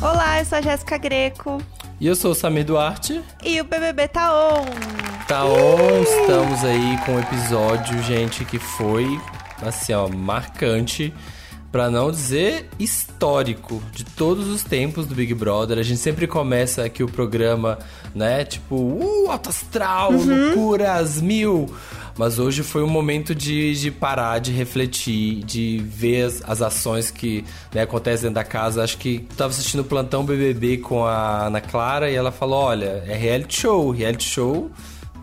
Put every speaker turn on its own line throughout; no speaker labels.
Olá, eu sou a Jéssica Greco.
E eu sou o Samir Duarte.
E o BBB tá on.
Tá on, estamos aí com um episódio, gente, que foi, assim, ó, marcante. Pra não dizer histórico de todos os tempos do Big Brother. A gente sempre começa aqui o programa, né? Tipo, uh, alto astral,
Uhum.
loucuras, mil. Mas hoje foi um momento de, de parar, de refletir, de ver as, as ações que né, acontecem dentro da casa. Acho que tava assistindo o Plantão BBB com a Ana Clara e ela falou: olha, é reality show, reality show.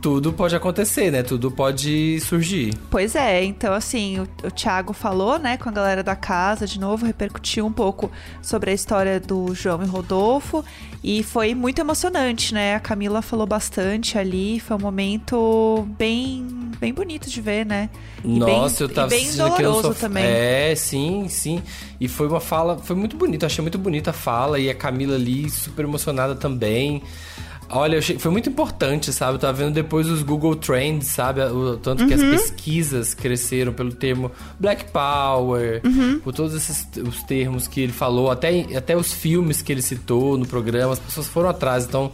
Tudo pode acontecer, né? Tudo pode surgir.
Pois é, então assim, o, o Thiago falou, né, com a galera da casa, de novo, repercutiu um pouco sobre a história do João e Rodolfo. E foi muito emocionante, né? A Camila falou bastante ali. Foi um momento bem, bem bonito de ver, né? E
Nossa,
bem,
eu tava
e bem doloroso
sofá.
também.
É, sim, sim. E foi uma fala, foi muito bonito, achei muito bonita a fala e a Camila ali super emocionada também. Olha, achei, foi muito importante, sabe? Eu tava vendo depois os Google Trends, sabe? O tanto que as
Uhum.
pesquisas cresceram pelo termo Black Power,
Uhum.
por todos esses os termos que ele falou, até, até os filmes que ele citou no programa, as pessoas foram atrás. Então,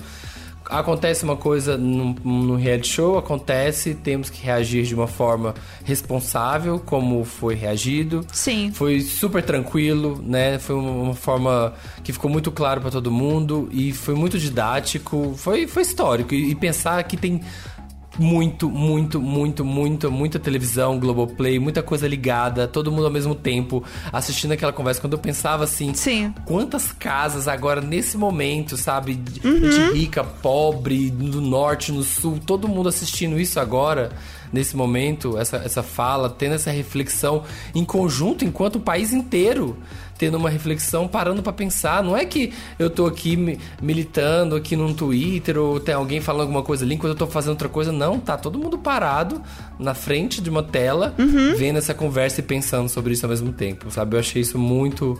acontece uma coisa no, no reality show, acontece, temos que reagir de uma forma responsável, como foi reagido.
Sim.
Foi super tranquilo, né? Foi uma, uma forma que ficou muito claro pra todo mundo e foi muito didático, foi, foi histórico. E, e pensar que tem muito, muito, muito, muito, muita televisão, Globoplay, muita coisa ligada, todo mundo ao mesmo tempo assistindo aquela conversa. Quando eu pensava assim,
Sim.
quantas casas agora nesse momento, sabe? De Gente rica, pobre, no norte, no sul, todo mundo assistindo isso agora, nesse momento, essa, essa fala, tendo essa reflexão em conjunto, enquanto o país inteiro tendo uma reflexão, parando pra pensar. Não é que eu tô aqui mi- militando aqui num Twitter ou tem alguém falando alguma coisa ali enquanto eu tô fazendo outra coisa. Não, tá todo mundo parado na frente de uma tela, vendo essa conversa e pensando sobre isso ao mesmo tempo, sabe? Eu achei isso muito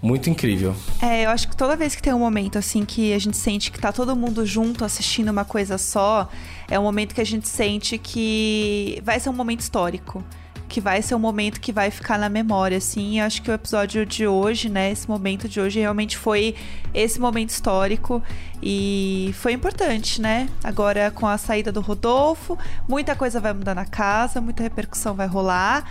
muito incrível.
É, eu acho que toda vez que tem um momento assim que a gente sente que tá todo mundo junto assistindo uma coisa só, é um momento que a gente sente que vai ser um momento histórico. Que vai ser um momento que vai ficar na memória, assim. Eu acho que o episódio de hoje, né? Esse momento de hoje realmente foi esse momento histórico e foi importante, né? Agora com a saída do Rodolfo, muita coisa vai mudar na casa, muita repercussão vai rolar.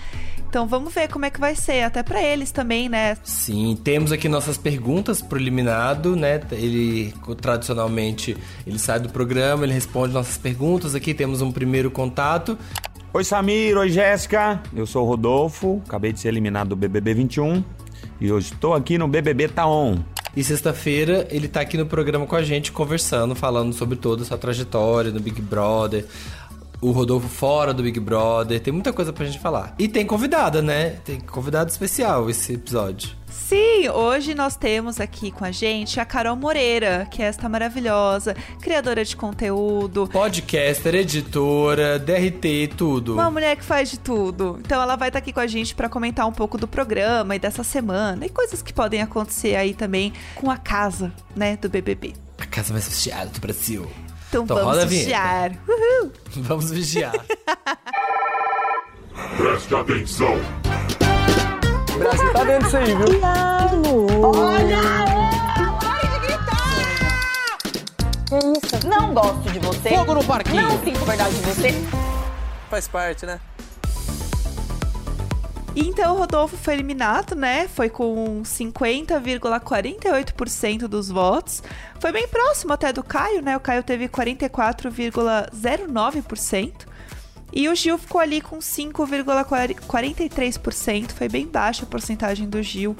Então vamos ver como é que vai ser, até pra eles também, né?
Sim, temos aqui nossas perguntas pro eliminado, né? Ele tradicionalmente ele sai do programa, ele responde nossas perguntas. Aqui temos um primeiro contato.
Oi Samir, oi Jéssica, eu sou o Rodolfo, acabei de ser eliminado do BBB 21 e hoje estou aqui no BBB Tá On.
E sexta-feira ele tá aqui no programa com a gente, conversando, falando sobre toda a sua trajetória no Big Brother. O Rodolfo fora do Big Brother, tem muita coisa pra gente falar. E tem convidada, né? Tem convidado especial esse episódio.
Sim, hoje nós temos aqui com a gente a Carol Moreira, que é esta maravilhosa, criadora de conteúdo,
Podcaster, editora, DRT, tudo.
uma mulher que faz de tudo. Então ela vai estar aqui com a gente para comentar um pouco do programa e dessa semana e coisas que podem acontecer aí também com a casa, né, do BBB.
A casa mais fechada do Brasil.
Então,
Então,
vamos vigiar. Uhul.
Vamos vigiar.
Preste atenção.
O Brasil tá dentro disso aí, viu?
Que isso? Não gosto de você.
Fogo no parquinho.
Não sinto verdade de você.
Faz parte, né?
E Então o Rodolfo foi eliminado, né? Foi com 50,48% dos votos. Foi bem próximo até do Caio, né? O Caio teve 44,09%. E o Gil ficou ali com 5,43%. Foi bem baixa a porcentagem do Gil,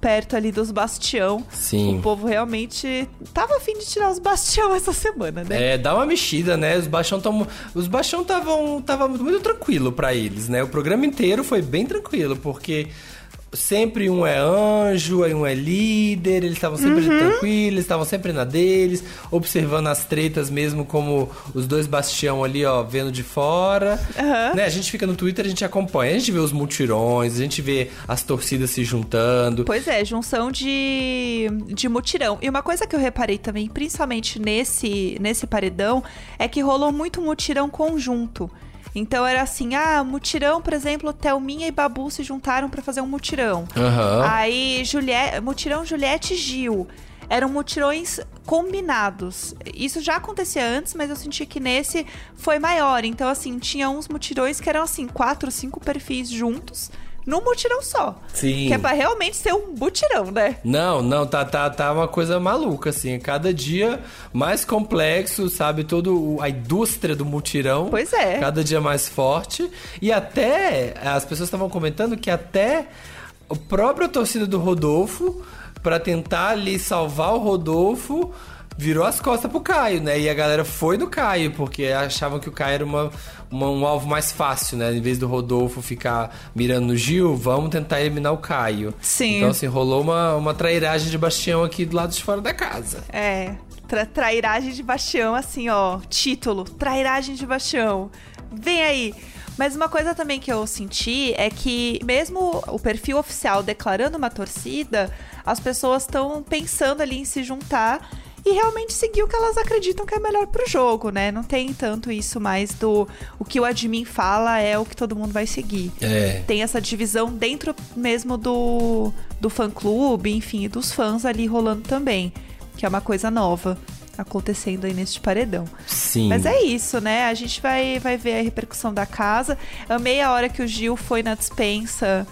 perto ali dos Bastião.
Sim.
O povo realmente tava afim de tirar os Bastião essa semana, né?
É, dá uma mexida, né? Os baixão tão, os baixão estavam tava muito tranquilo pra eles, né? O programa inteiro foi bem tranquilo, porque sempre um é anjo, aí um é líder, eles estavam sempre
Uhum.
tranquilos, eles estavam sempre na deles, observando as tretas mesmo como os dois bastião ali, ó, vendo de fora.
Aham.
Né? A gente fica no Twitter, a gente acompanha, a gente vê os mutirões, a gente vê as torcidas se juntando.
Pois é, junção de, de mutirão. E uma coisa que eu reparei também, principalmente nesse, nesse paredão, é que rolou muito mutirão conjunto. Então era assim, ah, mutirão, por exemplo, Thelminha e Babu se juntaram pra fazer um mutirão.
Aham.
Aí, Juliette, mutirão Juliette e Gil. eram mutirões combinados. Isso já acontecia antes, mas eu senti que nesse foi maior. Então, assim, tinha uns mutirões que eram, assim, quatro, cinco perfis juntos num mutirão só.
Sim.
Que é pra realmente ser um mutirão, né?
Não, não, tá, tá, tá uma coisa maluca, assim. Cada dia mais complexo, sabe? Todo a indústria do mutirão.
Pois é.
Cada dia mais forte. E até, as pessoas estavam comentando que até o próprio torcida do Rodolfo, para tentar ali salvar o Rodolfo, virou as costas pro Caio, né? E a galera foi no Caio, porque achavam que o Caio era uma, uma, um alvo mais fácil, né? Em vez do Rodolfo ficar mirando no Gil, vamos tentar eliminar o Caio.
Sim.
Então, assim, rolou uma, uma trairagem de Bastião aqui do lado de fora da casa.
É. Tra trairagem de Bastião, assim, ó. Título: Trairagem de Bastião. Vem aí. Mas uma coisa também que eu senti é que, mesmo o perfil oficial declarando uma torcida, as pessoas estão pensando ali em se juntar e realmente seguir o que elas acreditam que é melhor pro jogo, né? Não tem tanto isso mais do o que o admin fala é o que todo mundo vai seguir.
É.
Tem essa divisão dentro mesmo do, do fã-clube, enfim, dos fãs ali rolando também, que é uma coisa nova acontecendo aí neste paredão.
Sim.
Mas é isso, né? A gente vai, vai ver a repercussão da casa. Amei a hora que o Gil foi na dispensa.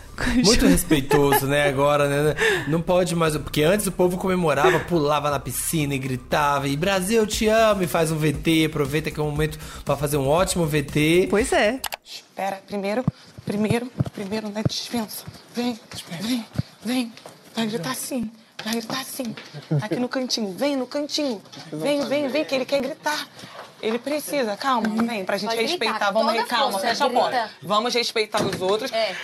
Muito
Gil.
respeitoso, né? Agora, né? Não pode mais. Porque antes o povo comemorava, pulava na piscina e gritava. E Brasil, eu te amo. E faz um VT. Aproveita que é um momento pra fazer um ótimo VT.
Pois é.
Espera, primeiro, primeiro, primeiro na dispensa. Vem, vem, vem. Vai gritar assim, vai gritar assim. Aqui no cantinho, vem no cantinho. Vem, vem, vem, que ele quer gritar. Ele precisa, calma, vem, pra gente
Pode gritar,
respeitar.
com
Vamos,
toda
re- calma,
força,
fecha a
grita.
porta. Vamos respeitar os outros.
É.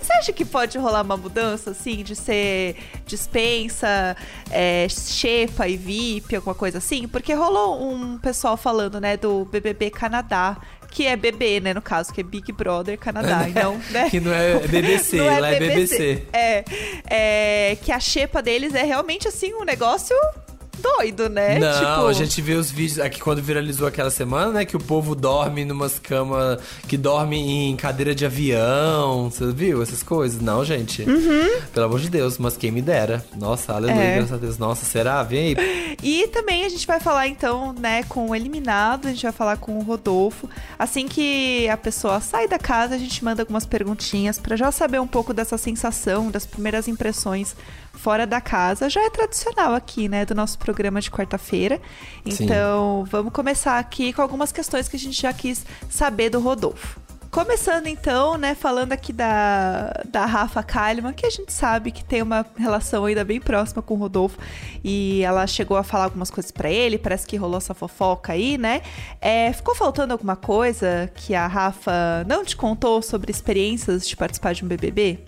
Você acha que pode rolar uma mudança, assim, de ser dispensa, é, Xepa e VIP, alguma coisa assim? Porque rolou um pessoal falando, né, do BBB Canadá, que é BB, né, no caso, que é Big Brother Canadá, então, né?
Que não é BBC,
Não
lá é BBC.
É, é, que a xepa deles é realmente, assim, um negócio doido, né?
Não,
tipo,
a gente vê os vídeos aqui quando viralizou aquela semana, né? Que o povo dorme numas camas que dorme em cadeira de avião. Você viu essas coisas? Não, gente. Pelo amor de Deus, mas quem me dera. Nossa, aleluia,
Uhum. É.
graças a Deus. Nossa, será? Vem aí.
E também a gente vai falar então, né, com o eliminado, a gente vai falar com o Rodolfo. Assim que a pessoa sai da casa, a gente manda algumas perguntinhas pra já saber um pouco dessa sensação, das primeiras impressões fora da casa. Já é tradicional aqui, né, do nosso programa de quarta-feira.
Sim.
Então, vamos começar aqui com algumas questões que a gente já quis saber do Rodolfo. Começando então, né, falando aqui da, da Rafa Kalimann, que a gente sabe que tem uma relação ainda bem próxima com o Rodolfo, e ela chegou a falar algumas coisas pra ele, parece que rolou essa fofoca aí, né? É, ficou faltando alguma coisa que a Rafa não te contou sobre experiências de participar de um BBB?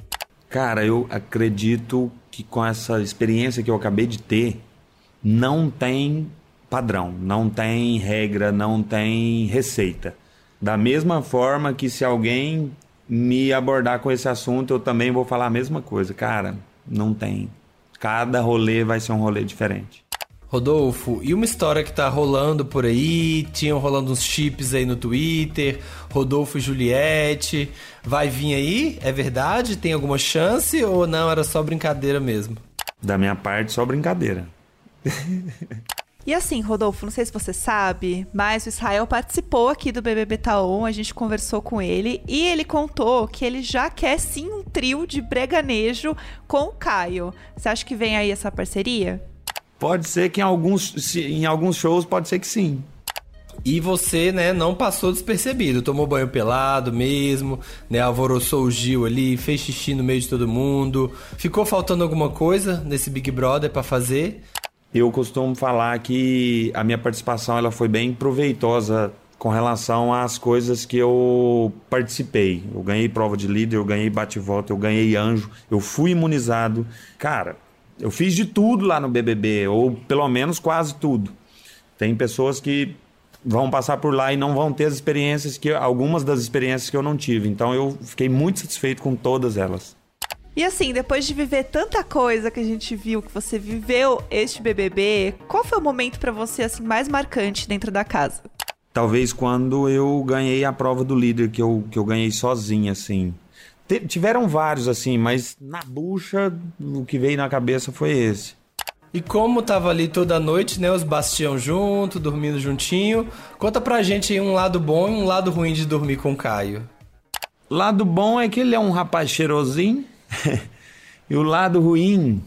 Cara, eu acredito que com essa experiência que eu acabei de ter, não tem padrão, não tem regra, não tem receita. Da mesma forma que se alguém me abordar com esse assunto, eu também vou falar a mesma coisa. Cara, não tem. Cada rolê vai ser um rolê diferente.
Rodolfo, e uma história que tá rolando por aí? Tinham rolando uns chips aí no Twitter. Rodolfo e Juliette. Vai vir aí? É verdade? Tem alguma chance? Ou não? Era só brincadeira mesmo?
Da minha parte, só brincadeira.
E assim, Rodolfo, não sei se você sabe, mas o Israel participou aqui do BBB Taon, a gente conversou com ele e ele contou que ele já quer sim um trio de breganejo com o Caio. Você acha que vem aí essa parceria?
Pode ser que em alguns, em alguns shows, pode ser que sim.
E você, né, não passou despercebido. Tomou banho pelado mesmo, né? Alvoroçou o Gil ali, fez xixi no meio de todo mundo. Ficou faltando alguma coisa nesse Big Brother pra fazer?
Eu costumo falar que a minha participação ela foi bem proveitosa com relação às coisas que eu participei. Eu ganhei prova de líder, eu ganhei bate-volta, eu ganhei anjo, eu fui imunizado. Cara, eu fiz de tudo lá no BBB, ou pelo menos quase tudo. Tem pessoas que vão passar por lá e não vão ter as experiências que algumas das experiências que eu não tive. Então eu fiquei muito satisfeito com todas elas.
E assim, depois de viver tanta coisa que a gente viu que você viveu este BBB, qual foi o momento pra você assim mais marcante dentro da casa?
Talvez quando eu ganhei a prova do líder, que eu, que eu ganhei sozinho, assim. Tiveram vários, assim, mas na bucha, o que veio na cabeça foi esse.
E como tava ali toda noite, né? Os Bastião junto, dormindo juntinho. Conta pra gente aí um lado bom e um lado ruim de dormir com o Caio.
Lado bom é que ele é um rapaz cheirosinho. e o lado ruim,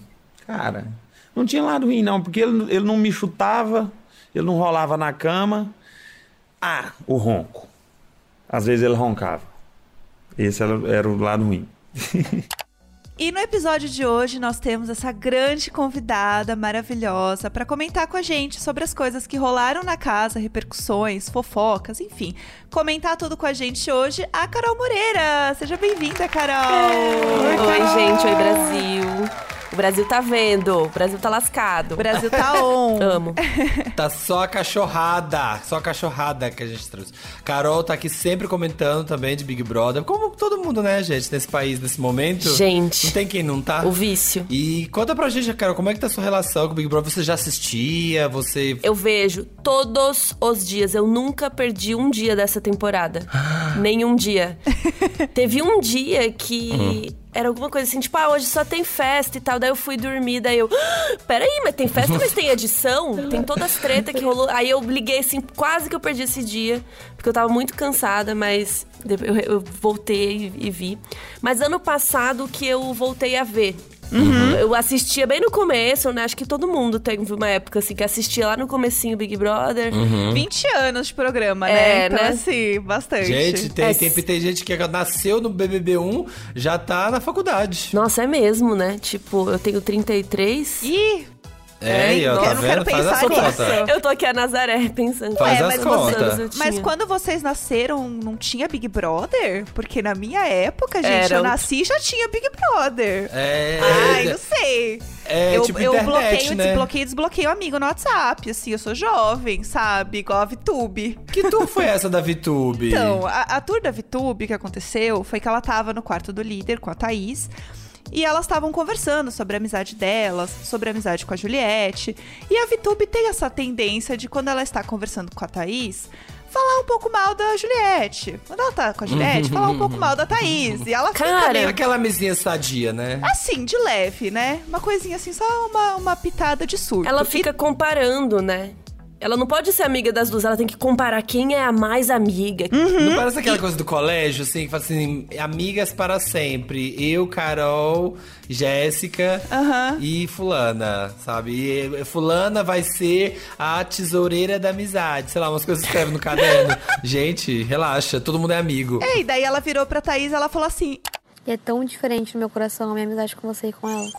cara, não tinha lado ruim não, porque ele, ele não me chutava, ele não rolava na cama. Ah, o ronco. Às vezes ele roncava. Esse era, era o lado ruim.
E no episódio de hoje nós temos essa grande convidada maravilhosa para comentar com a gente sobre as coisas que rolaram na casa, repercussões, fofocas, enfim. Comentar tudo com a gente hoje, a Carol Moreira. Seja bem-vinda, Carol.
Oi, gente. Oi, Brasil. O Brasil tá vendo. O Brasil tá lascado.
O Brasil tá on.
Amo.
Tá só a cachorrada, só a cachorrada que a gente trouxe. Carol tá aqui sempre comentando também de Big Brother, como todo mundo, né, gente, nesse país, nesse momento.
Gente.
Não tem quem não tá.
O vício.
E conta pra gente, Carol, como é que tá a sua relação com o Big Brother? Você já assistia? Você.
Eu vejo todos os dias. Eu nunca perdi um dia dessa temporada. Nenhum dia. Teve um dia que. Era alguma coisa assim, tipo, ah, hoje só tem festa e tal. Daí eu fui dormir, daí eu. "Ah, Peraí, mas tem festa, mas tem edição? Tem todas as tretas que rolou. Aí eu liguei assim, quase que eu perdi esse dia. Porque eu tava muito cansada, mas eu, voltei e vi. Mas ano passado que eu voltei a ver. Eu assistia bem no começo, né? Acho que todo mundo teve uma época assim que assistia lá no comecinho Big Brother.
20 anos de programa, né?
É,
então,
né?
assim, bastante.
Gente, tem,
É,
tem, tem gente que nasceu no BBB1, já tá na faculdade.
Nossa, é mesmo, né? Tipo, eu tenho 33.
Ih,
É, ó,
eu
tá
não quero
vendo? A
pensar nisso.
Eu tô aqui a Nazaré pensando.
Faz
Ué,
as
mas
contas.
eu
Mas quando vocês nasceram, não tinha Big Brother? Porque na minha época, gente,
Era
eu
o-
nasci e já tinha Big Brother.
É,
Ai, não sei.
é
eu
tipo
eu
internet,
bloqueio,
né?
desbloqueio e desbloqueio amigo no WhatsApp, assim, eu sou jovem, sabe? Igual a VTube.
Que tour foi essa da VTube?
Então, a, a tour da VTube que aconteceu foi que ela tava no quarto do líder com a Thaís. E elas estavam conversando sobre a amizade delas, sobre a amizade com a Juliette. E a VTube tem essa tendência de, quando ela está conversando com a Thaís, falar um pouco mal da Juliette. Quando ela tá com a Juliette, falar um pouco mal da Thaís. E ela fica
Cara,
meio
Aquela mesinha sadia, né?
Assim, de leve, né? Uma coisinha assim, só uma, uma pitada de surto.
Ela
E-
fica comparando, né? Ela não pode ser amiga das duas, ela tem que comparar quem é a mais amiga.
Hum.
Não parece aquela coisa do colégio, assim, que fala assim, amigas para sempre. Eu, Carol, Jéssica
Aham.
e fulana, sabe? E fulana vai ser a tesoureira da amizade. Sei lá, umas coisas que escreve no caderno. Gente, relaxa, todo mundo é amigo.
É, e daí ela virou pra Thaís e ela falou assim:
E é tão diferente no meu coração a minha amizade com você e com ela.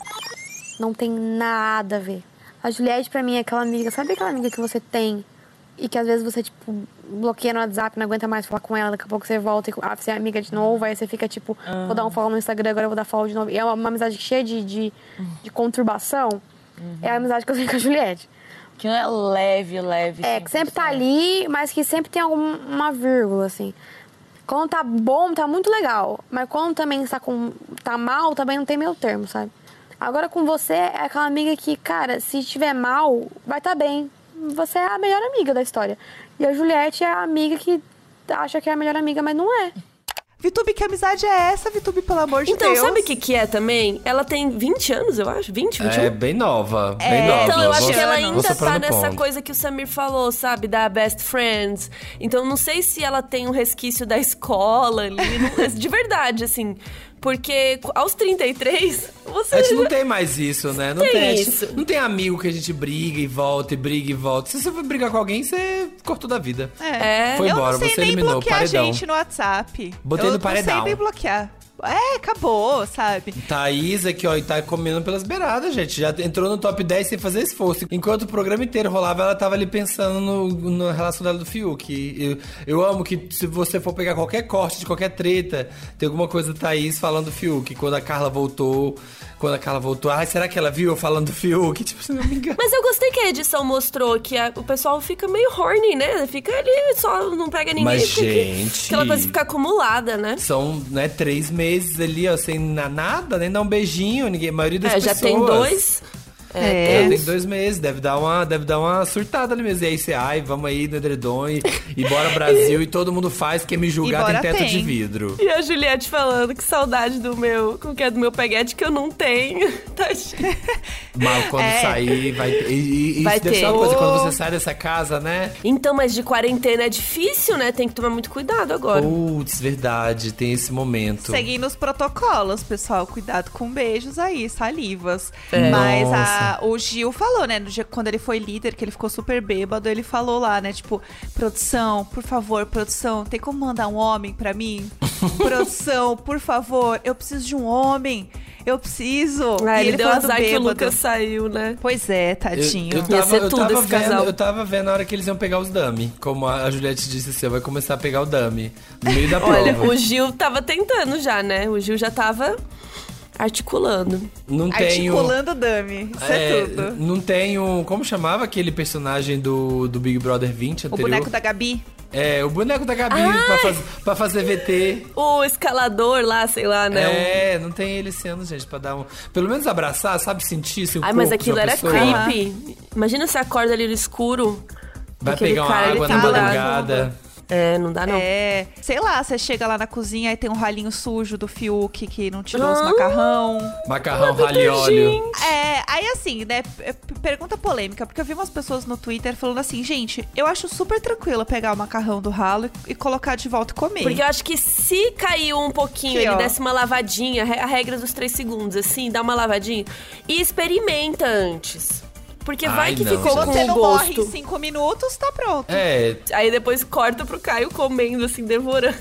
Não tem nada a ver. A Juliette, pra mim, é aquela amiga. Sabe aquela amiga que você tem e que às vezes você, tipo, bloqueia no WhatsApp, não aguenta mais falar com ela, daqui a pouco você volta e ah, você é amiga de novo, aí você fica tipo, vou dar um follow no Instagram, agora eu vou dar follow de novo. E é uma, uma amizade cheia de, de, de conturbação. É a amizade que eu tenho com a Juliette.
Que não é leve, leve.
É, que sempre tá ali, mas que sempre tem alguma vírgula, assim. Quando tá bom, tá muito legal. Mas quando também está com, tá mal, também não tem meio termo, sabe? Agora com você, é aquela amiga que, cara, se estiver mal, vai tá bem. Você é a melhor amiga da história. E a Juliette é a amiga que acha que é a melhor amiga, mas não é.
Vitube, que amizade é essa, Vitube, pelo amor de
Então,
Deus?
sabe o que, que é também? Ela tem 20 anos, eu acho. 20, 21?
É bem nova, bem
É,
nova.
Então, eu acho que ela ainda tá nessa
ponto.
coisa que o Samir falou, sabe? Da best friends. Então, não sei se ela tem um resquício da escola ali. de verdade, assim. Porque aos 33, você.
A gente não tem mais isso, né? Não
Tem
tem, a gente-
isso.
Não tem amigo que a gente briga e volta, e briga e volta. Se você for brigar com alguém, você cortou da vida.
É.
Foi
eu
embora,
não sei
você
nem
eliminou,
bloquear
paredão.
gente no WhatsApp.
Botei
eu
no paredão.
não sei nem bloquear. É, acabou, sabe?
Thaís aqui, ó, e tá comendo pelas beiradas, gente. Já entrou no top 10 sem fazer esforço. Enquanto o programa inteiro rolava, ela tava ali pensando no, na relação dela do Fiuk. Eu, eu amo que se você for pegar qualquer corte de qualquer treta, tem alguma coisa Thaís falando do Fiuk. Quando a Carla voltou, quando a Carla voltou, ai, será que ela viu eu falando do Fiuk? Tipo, você não me engana.
Mas eu gostei que a edição mostrou que a- o pessoal fica meio horny, né? Fica ali, só não pega ninguém.
Mas, gente-
Aquela coisa fica acumulada, né?
São, né, três meses ali, ó, sem na- nada, nem dar um beijinho, ninguém, a maioria das
É, já
pessoas.
tem dois. É,
Já tem dois meses, deve dar uma, deve dar uma surtada ali mesmo. E aí você, ai, vamos aí no edredom e, e bora Brasil. e todo mundo faz, que é me julgar tem teto
tem.
de vidro.
E a Juliette falando que saudade do meu, como que é do meu peguete que eu não tenho. Tá cheio.
Mas quando
É.
sair, vai ter. E, e,
Vai
isso deve
ter.
ser uma coisa, quando você sai dessa casa, né?
Então, mas de quarentena é difícil, né? Tem que tomar muito cuidado agora.
Putz, verdade, tem esse momento.
Seguindo os protocolos, pessoal. Cuidado com beijos aí, salivas.
É.
Mas a- O Gil falou, né? no dia- Quando ele foi líder, que ele ficou super bêbado, ele falou lá, né? Tipo, produção, por favor, produção, tem como mandar um homem pra mim? produção, por favor, eu preciso de um homem. Eu preciso.
Ah,
E
ele, deu azar que o
bêbado.
Lucas saiu, né?
Pois é,
Eu,
tadinho.
eu
Ia
tava,
ser
eu
tudo
tava
esse
vendo,
casal.
eu tava vendo a hora que eles iam pegar os dummy. Como a Juliette disse assim, vai começar a pegar o dummy. No meio da prova.
Olha, o Gil tava tentando já, né? O Gil já tava articulando.
Não tenho.
Articulando dummy. Isso é,
É,
tudo.
não tenho. Como chamava aquele personagem do, do Big Brother 20
O
anterior?
boneco da Gabi.
É, o boneco da Gabi pra, faz- pra fazer VT.
O escalador lá, sei lá, né?
É, não tem ele ano, gente, pra dar um. Pelo menos abraçar, sabe? Sentir se o
Ai, mas aquilo era
pessoa
creepy. Imagina você acorda ali no escuro.
Vai pegar uma
cara, ele
água
tá
na
lá.
madrugada.
É, não dá não.
É, sei lá, você chega lá na cozinha e tem um ralinho sujo do Fiuk que não tirou os
Ah.
macarrão.
Macarrão, ralho e óleo.
É, aí assim, né, p- pergunta polêmica, porque eu vi umas pessoas no Twitter falando assim, gente, eu acho super tranquilo pegar o macarrão do ralo e, e colocar de volta e comer.
Porque eu acho que se caiu um pouquinho,
Aqui,
ele
ó.
desse uma lavadinha, a regra dos três segundos, assim, dá uma lavadinha e experimenta antes. Porque vai
Ai,
que
não,
ficou com
Você não morre
gosto.
em cinco minutos, tá pronto.
É,
Aí depois corta pro Caio comendo, assim, devorando.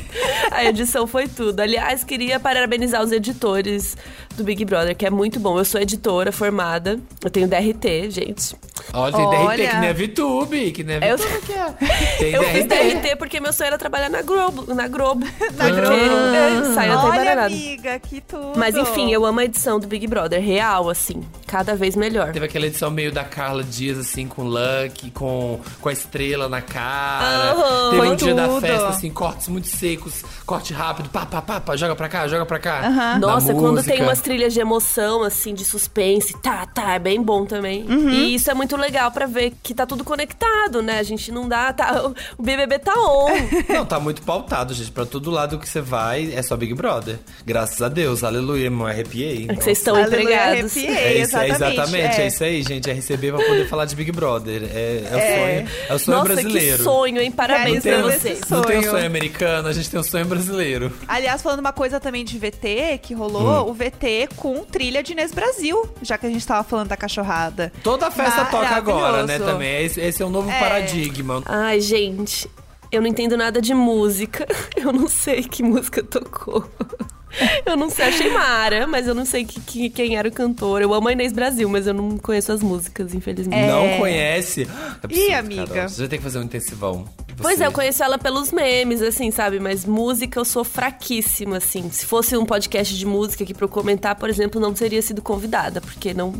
a edição foi tudo. Aliás, queria parabenizar os editores do Big Brother, que é muito bom. Eu sou editora formada, eu tenho DRT, gente.
olha, tem
Olha.
DRT que nem a VTube, que nem a
Eu-
VTube que é. Tem
Eu fiz
DRT.
DRT porque meu sonho era trabalhar na Globo. Na Globo.
Na Globo.
é, saiu até
Olha,
embaralhado.
amiga, que tudo.
Mas enfim, eu amo a edição do Big Brother, real, assim. Cada vez melhor.
Teve aquela edição meio da Carla Dias, assim, com Lucky, com, com a estrela na cara.
Aham.
Teve
Foi
um dia da festa, assim, cortes muito secos, corte rápido, pá, pá, pá, pá, joga pra cá, joga pra cá. Na
Nossa, quando tem
música.
umas trilhas de emoção, assim, de suspense, tá, tá, é bem bom também.
Uhum.
E isso é muito legal pra ver que tá tudo conectado, né? A gente não dá. Tá, o BBB tá on.
Não, tá muito pautado, gente. Pra todo lado que você vai, é só Big Brother. Graças a Deus, aleluia, me arrepiei.
É que vocês estão empregados.
arrepiei.
É isso, é
exatamente,
exatamente, é.
é.
isso aí, gente. É receber pra poder falar de Big Brother. É, é o sonho, é o sonho
Nossa,
brasileiro.
que sonho, hein? Parabéns pra vocês.
Não tem um
sonho.
sonho americano, a gente tem um sonho brasileiro.
Aliás, falando uma coisa também de VT que rolou,
Hum.
o VT com trilha de Inês Brasil, já que a gente tava falando da cachorrada.
Toda festa toca agora, né, também. Esse, esse é um novo
É.
paradigma.
Ai, gente, eu não entendo nada de música. Eu não sei que música tocou. Eu não sei, achei Mara, mas eu não sei que, que- quem era o cantor. Eu amo a Inês Brasil, mas eu não conheço as músicas, infelizmente.
Não conhece? É
Ih,
absurdo,
amiga.
Carol. Você vai ter que fazer um intensivão.
Pois
Você-
é, eu conheço ela pelos memes, assim, sabe? Mas música eu sou fraquíssima, assim. Se fosse um podcast de música aqui pra eu comentar, por exemplo, não teria sido convidada, porque não,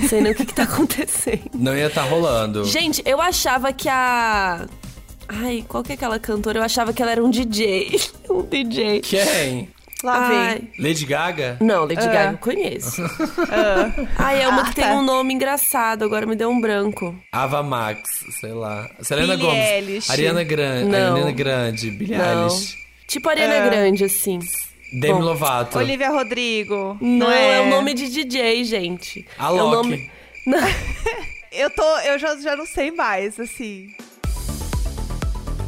não sei nem o que, que tá acontecendo.
Não ia estar rolando.
Gente, eu achava que a. Ai, qual que é aquela cantora? Eu achava que ela era um DJ. Um DJ.
Quem?
Lá vem.
Ai.
Lady Gaga?
Não, Lady Gaga eu conheço. Ai, é uma
Ah,
que tem
tá.
um nome engraçado, agora me deu um branco.
Ava Max, sei lá. Selena
Billie
Gomes.
Eilish.
Ariana Grande.
Não.
Ariana Grande. Billie
Não.
Eilish.
Tipo Ariana Grande, assim.
Demi
Bom.
Lovato.
Olivia Rodrigo.
Não, é...
é
o nome de DJ, gente.
A
é o
Loki.
nome. Não.
Eu tô, eu já, já não sei mais, assim.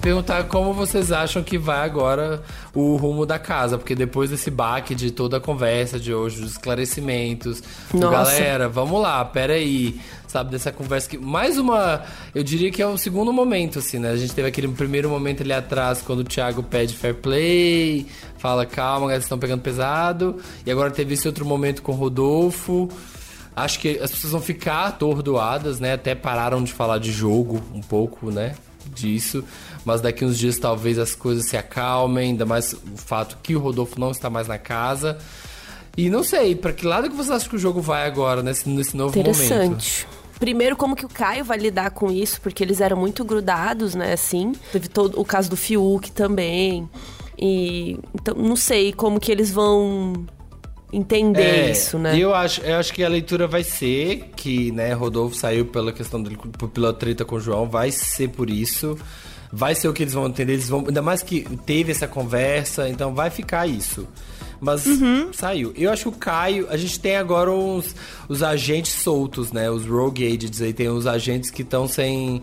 Perguntar como vocês acham que vai agora o rumo da casa, porque depois desse baque de toda a conversa de hoje, dos esclarecimentos, do galera, vamos lá, peraí, sabe, dessa conversa que. Mais uma. Eu diria que é o segundo momento, assim, né? A gente teve aquele primeiro momento ali atrás, quando o Thiago pede fair play, fala, calma, eles estão pegando pesado, e agora teve esse outro momento com o Rodolfo. Acho que as pessoas vão ficar atordoadas, né? Até pararam de falar de jogo um pouco, né? Disso. Mas daqui uns dias talvez as coisas se acalmem, ainda mais o fato que o Rodolfo não está mais na casa. E não sei, pra que lado que vocês acham que o jogo vai agora, nesse, nesse novo momento?
Interessante. Primeiro, como que o Caio vai lidar com isso, porque eles eram muito grudados, né, assim. Teve todo o caso do Fiuk também. E então não sei como que eles vão entender
É,
isso, né?
Eu acho, eu acho que a leitura vai ser que, né, Rodolfo saiu pela questão dele, pela treta com o João, vai ser por isso. Vai ser o que eles vão entender, eles vão, ainda mais que teve essa conversa, então vai ficar isso. Mas
Uhum.
saiu. Eu acho que o Caio, a gente tem agora uns os agentes soltos, né? Os rogue agents aí, tem os agentes que estão sem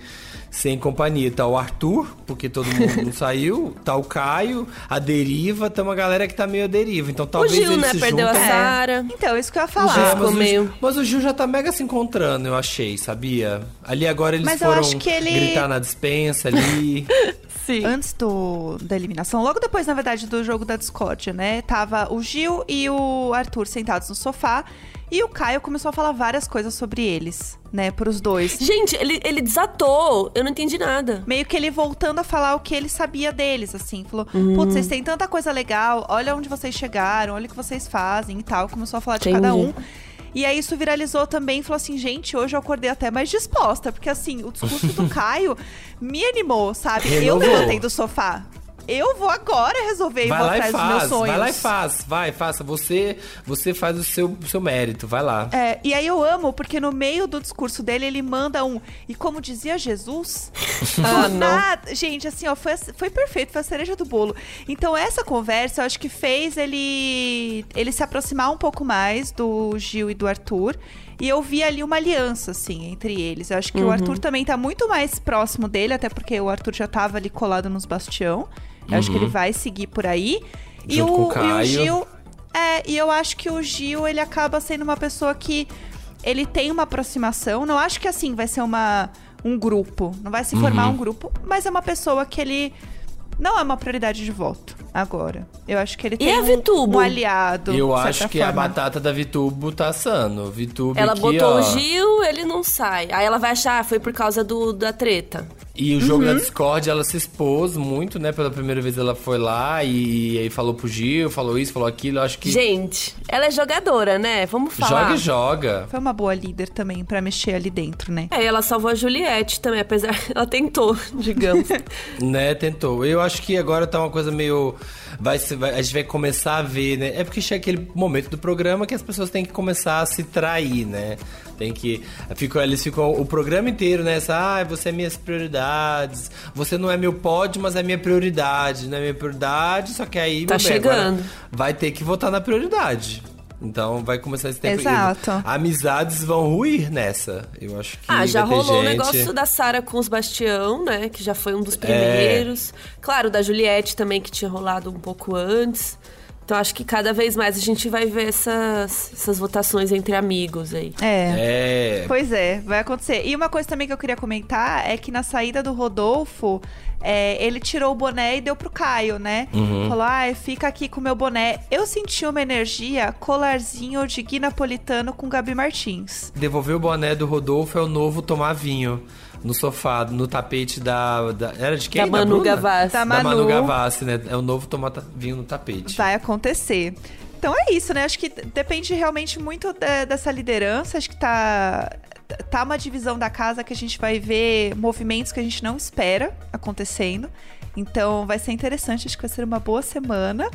sem companhia. Tá o Arthur, porque todo mundo não saiu. Tá o Caio, a deriva, tem uma galera que tá meio à deriva. Então
o
talvez
Gil,
eles
né,
se
perdeu a. Sara.
Então, isso que eu ia
É,
falar.
Gil
mas, o,
meio-
mas o Gil já tá mega se encontrando, eu achei, sabia? Ali agora eles
Mas eu
foram
acho que ele-
gritar na dispensa ali.
Sim.
Antes do, da eliminação, logo depois, na verdade, do jogo da discórdia, né? Tava o Gil e o Arthur sentados no sofá. E o Caio começou a falar várias coisas sobre eles, né? Pros dois.
Gente, ele, ele desatou. Eu não entendi nada.
Meio que ele voltando a falar o que ele sabia deles, assim. Falou,
Hum.
putz, vocês têm tanta coisa legal, olha onde vocês chegaram, olha o que vocês fazem e tal. Começou a falar de
Entendi.
cada um. E aí isso viralizou também, falou assim, gente, hoje eu acordei até mais disposta, porque assim, o discurso do Caio me animou, sabe? Eu
Renovou.
levantei do sofá. Eu vou agora resolver e
Vai
vou
lá e
dos meus
faz,
sonhos.
vai lá e faz, vai, faça. Você, você faz o seu, seu mérito, vai lá.
É, e aí eu amo, porque no meio do discurso dele, ele manda um. E como dizia Jesus.
Ah,
nada- Gente, assim, ó, foi, foi perfeito, foi a cereja do bolo. Então, essa conversa, eu acho que fez ele, ele se aproximar um pouco mais do Gil e do Arthur. E eu vi ali uma aliança, assim, entre eles. Eu acho que o Arthur também tá muito mais próximo dele, até porque o Arthur já tava ali colado nos bastião. Eu acho que ele vai seguir por aí. e, o,
o
e o. Gil é, e eu acho que o Gil, ele acaba sendo uma pessoa que ele tem uma aproximação. Não acho que assim vai ser uma um grupo, não vai se formar um grupo, mas é uma pessoa que ele não é uma prioridade de voto agora. Eu acho que ele tem
a
um,
Vitubo?
um aliado.
Eu acho que a
forma.
batata da Vitubo tá assando. Vitubo
Ela
aqui,
botou
ó.
o Gil, ele não sai. Aí ela vai achar, ah, foi por causa do, da treta.
E o jogo
Uhum.
da Discord, ela se expôs muito, né? Pela primeira vez ela foi lá e, aí falou pro Gil, falou isso, falou aquilo. Eu acho que
Gente, ela é jogadora, né? Vamos falar.
joga e joga.
Foi uma boa líder também pra mexer ali dentro, né?
É, e ela salvou a Juliette também, apesar. Ela tentou, digamos.
Né, tentou. Eu acho que agora tá uma coisa meio. Vai, vai- a gente vai começar a ver, né? É porque chega aquele momento do programa que as pessoas têm que começar a se trair, né? Tem que. Ficam, eles ficam o programa inteiro nessa. Ah, você é minhas prioridades. Você não é meu pódio, mas é minha prioridade. Não é minha prioridade, só que aí.
Tá
bem,
chegando.
Vai ter que votar na prioridade. Então vai começar esse tempo.
Exato.
E amizades vão ruir nessa. Eu acho que.
Ah, já
vai ter
rolou o
gente...
negócio da Sara com os Bastião, né? Que já foi um dos primeiros. Claro, da Juliette também, que tinha rolado um pouco antes. Então acho que cada vez mais a gente vai ver essas, essas votações entre amigos aí.
É.
É.
Pois é, vai acontecer. E uma coisa também que eu queria comentar é que na saída do Rodolfo, é, ele tirou o boné e deu pro Caio, né? Falou, ai, fica aqui com o meu boné. Eu senti uma energia colarzinho de Gui Napolitano com Gabi Martins.
Devolver o boné do Rodolfo é o novo tomar vinho no sofá, no tapete da. da- era de quem?
Da Manu
Bruna?
Gavassi.
Da
Da Manu
Manu.
Gavassi, né? É o novo tomar vinho no tapete.
Vai acontecer. Então é isso, né? Acho que depende realmente muito de- dessa liderança. Acho que tá, tá uma divisão da casa que a gente vai ver movimentos que a gente não espera acontecendo. Então vai ser interessante, acho que vai ser uma boa semana.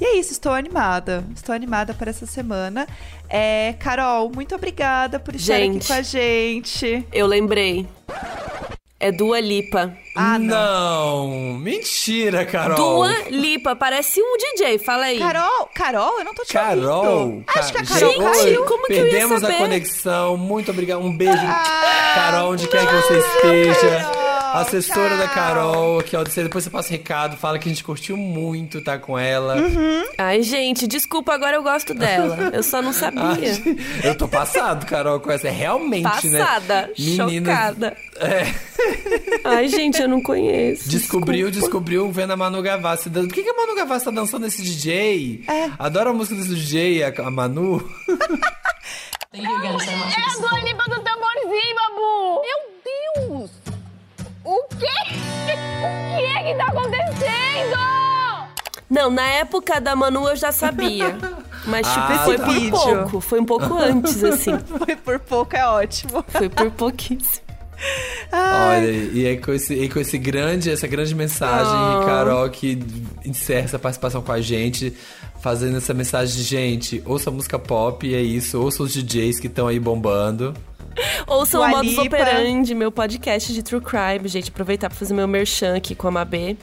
E é isso, estou animada. Estou animada para essa semana. É, Carol, muito obrigada por estar aqui
Gente.
com a gente.
Eu lembrei. É Dua Lipa.
Ah,
não. Mentira, Carol.
Dua Lipa, parece um DJ, fala aí.
Carol, Carol, eu não tô te
Carol.
ouvindo. Acho que a
Ca-
Carol
Gente,
caiu.
como que eu ia
Perdemos
saber?
a conexão. Muito obrigado. Um beijo,
Ah,
Carol, onde quer que você
não,
esteja.
Carol,
Assessora da
tchau.
Carol, aqui, ó. Depois você passa recado, fala que a gente curtiu muito tá com ela.
Uhum.
Ai, gente, desculpa, agora eu gosto dela. Eu só não sabia.
Eu tô passado, Carol, com essa. É realmente, né?
Passada,
Menina-
chocada.
É.
Ai, gente, eu não conheço.
Descobriu,
desculpa.
descobriu vendo a Manu Gavassi. Por que, que a Manu Gavassi tá dançando esse DJ?
É.
Adoro a música desse DJ, a, a Manu.
É a Dua Lipa do tamborzinho, babu! Meu Deus! O quê? O que é que tá acontecendo?
Não, na época da Manu eu já sabia. Mas, tipo,
Ah,
foi
tá.
por
Vídeo.
pouco. Foi um pouco antes, assim.
Foi por pouco, é ótimo.
Foi por pouquíssimo.
Olha, e é com esse, e com esse grande, essa grande mensagem,
Oh.
Carol, que encerra essa participação com a gente. fazendo essa mensagem de gente, ouça música pop, e é isso, ouça os DJs que estão aí bombando.
Ouçam o Modus. Operandi, meu podcast de True Crime, gente. Aproveitar pra fazer meu merchan aqui com a Mabê.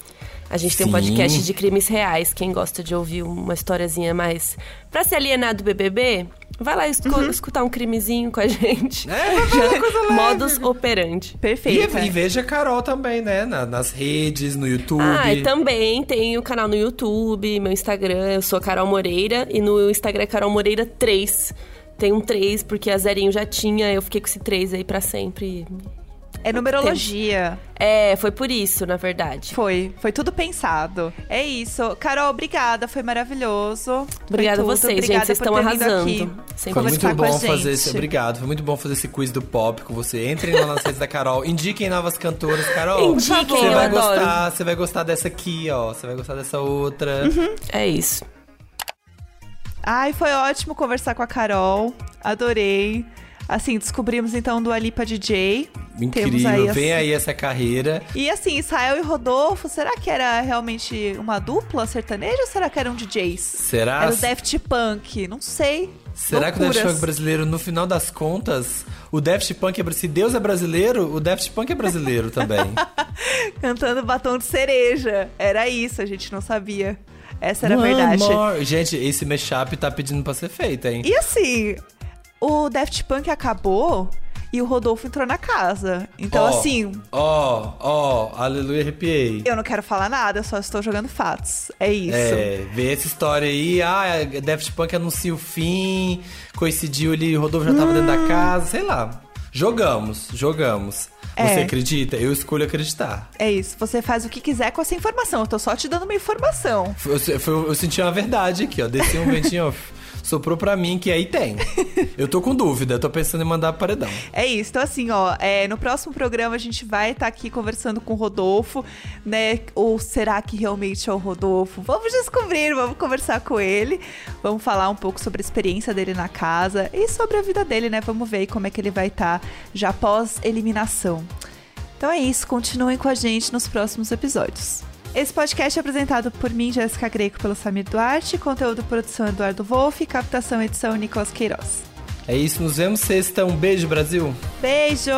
A gente tem um
Sim.
podcast de crimes reais. Quem gosta de ouvir uma historiazinha mais pra se alienar do BBB, vai lá escu-
Uhum.
escutar um crimezinho com a gente.
É, leve.
Modus Operandi.
E,
Perfeito.
e veja a Carol também, né? Na- nas redes, no YouTube.
Ah, e também tem o canal no YouTube, meu Instagram, eu sou Carol Moreira. E no Instagram é Carol Moreira 3. Tem um 3, porque a Zerinho já tinha, eu fiquei com esse 3 aí pra sempre.
É numerologia.
É, foi por isso, na verdade.
Foi, foi tudo pensado. É isso. Carol, obrigada, foi maravilhoso. Foi
Obrigada a vocês,
Obrigada
gente, vocês
por
estão
ter vindo
arrasando.
aqui
Sempre
Foi
conversar
muito
com a
bom
gente.
fazer esse. Obrigado, foi muito bom fazer esse quiz do pop com você. Entrem lá nas redes da Carol, indiquem novas cantoras, Carol.
Indiquem,
você
eu
vai
adoro.
gostar, você vai gostar dessa aqui, ó. Você vai gostar dessa outra.
É isso.
Ai, foi ótimo conversar com a Carol. Adorei. Assim, descobrimos então do Alipa DJ.
Incrível.
aí,
Vem aí essa carreira.
E assim, Israel e Rodolfo, será que era realmente uma dupla sertaneja ou será que eram DJs?
Será?
Era o Daft Punk, não sei.
Será que o Daft
Loucuras.
Punk brasileiro, no final das contas, o Daft Punk é se Deus é brasileiro, o Daft Punk é brasileiro também.
Cantando batom de cereja. Era isso, a gente não sabia. Essa era a
One
verdade.
more. Gente, esse mashup tá pedindo pra ser feito, hein?
E assim, o Daft Punk acabou e o Rodolfo entrou na casa. Então,
Ó,
assim,
Ó, ó, aleluia, arrepiei.
eu não quero falar nada, só estou jogando fatos. É isso.
É, ver essa história aí, ah, Daft Punk anuncia o fim, coincidiu ali, o Rodolfo já tava dentro da casa, sei lá. Jogamos, jogamos.
É.
Você acredita? Eu escolho acreditar.
É isso. Você faz o que quiser com essa informação. Eu tô só te dando uma informação.
Eu, eu- eu senti uma verdade aqui, ó. Desci um ventinho, ó. Soprou pra mim que aí tem. Eu tô com dúvida, tô pensando em mandar paredão.
É isso. Então, assim, ó, é, no próximo programa a gente vai estar aqui conversando com o Rodolfo, né? Ou será que realmente é o Rodolfo? Vamos descobrir, vamos conversar com ele. Vamos falar um pouco sobre a experiência dele na casa e sobre a vida dele, né? Vamos ver como é que ele vai estar já pós-eliminação. Então é isso, continuem com a gente nos próximos episódios. Esse podcast é apresentado por mim, Jéssica Greco, pelo Samir Duarte, conteúdo produção Eduardo Wolff, captação edição Nicolas Queiroz.
É isso, nos vemos sexta. Um beijo, Brasil.
Beijo!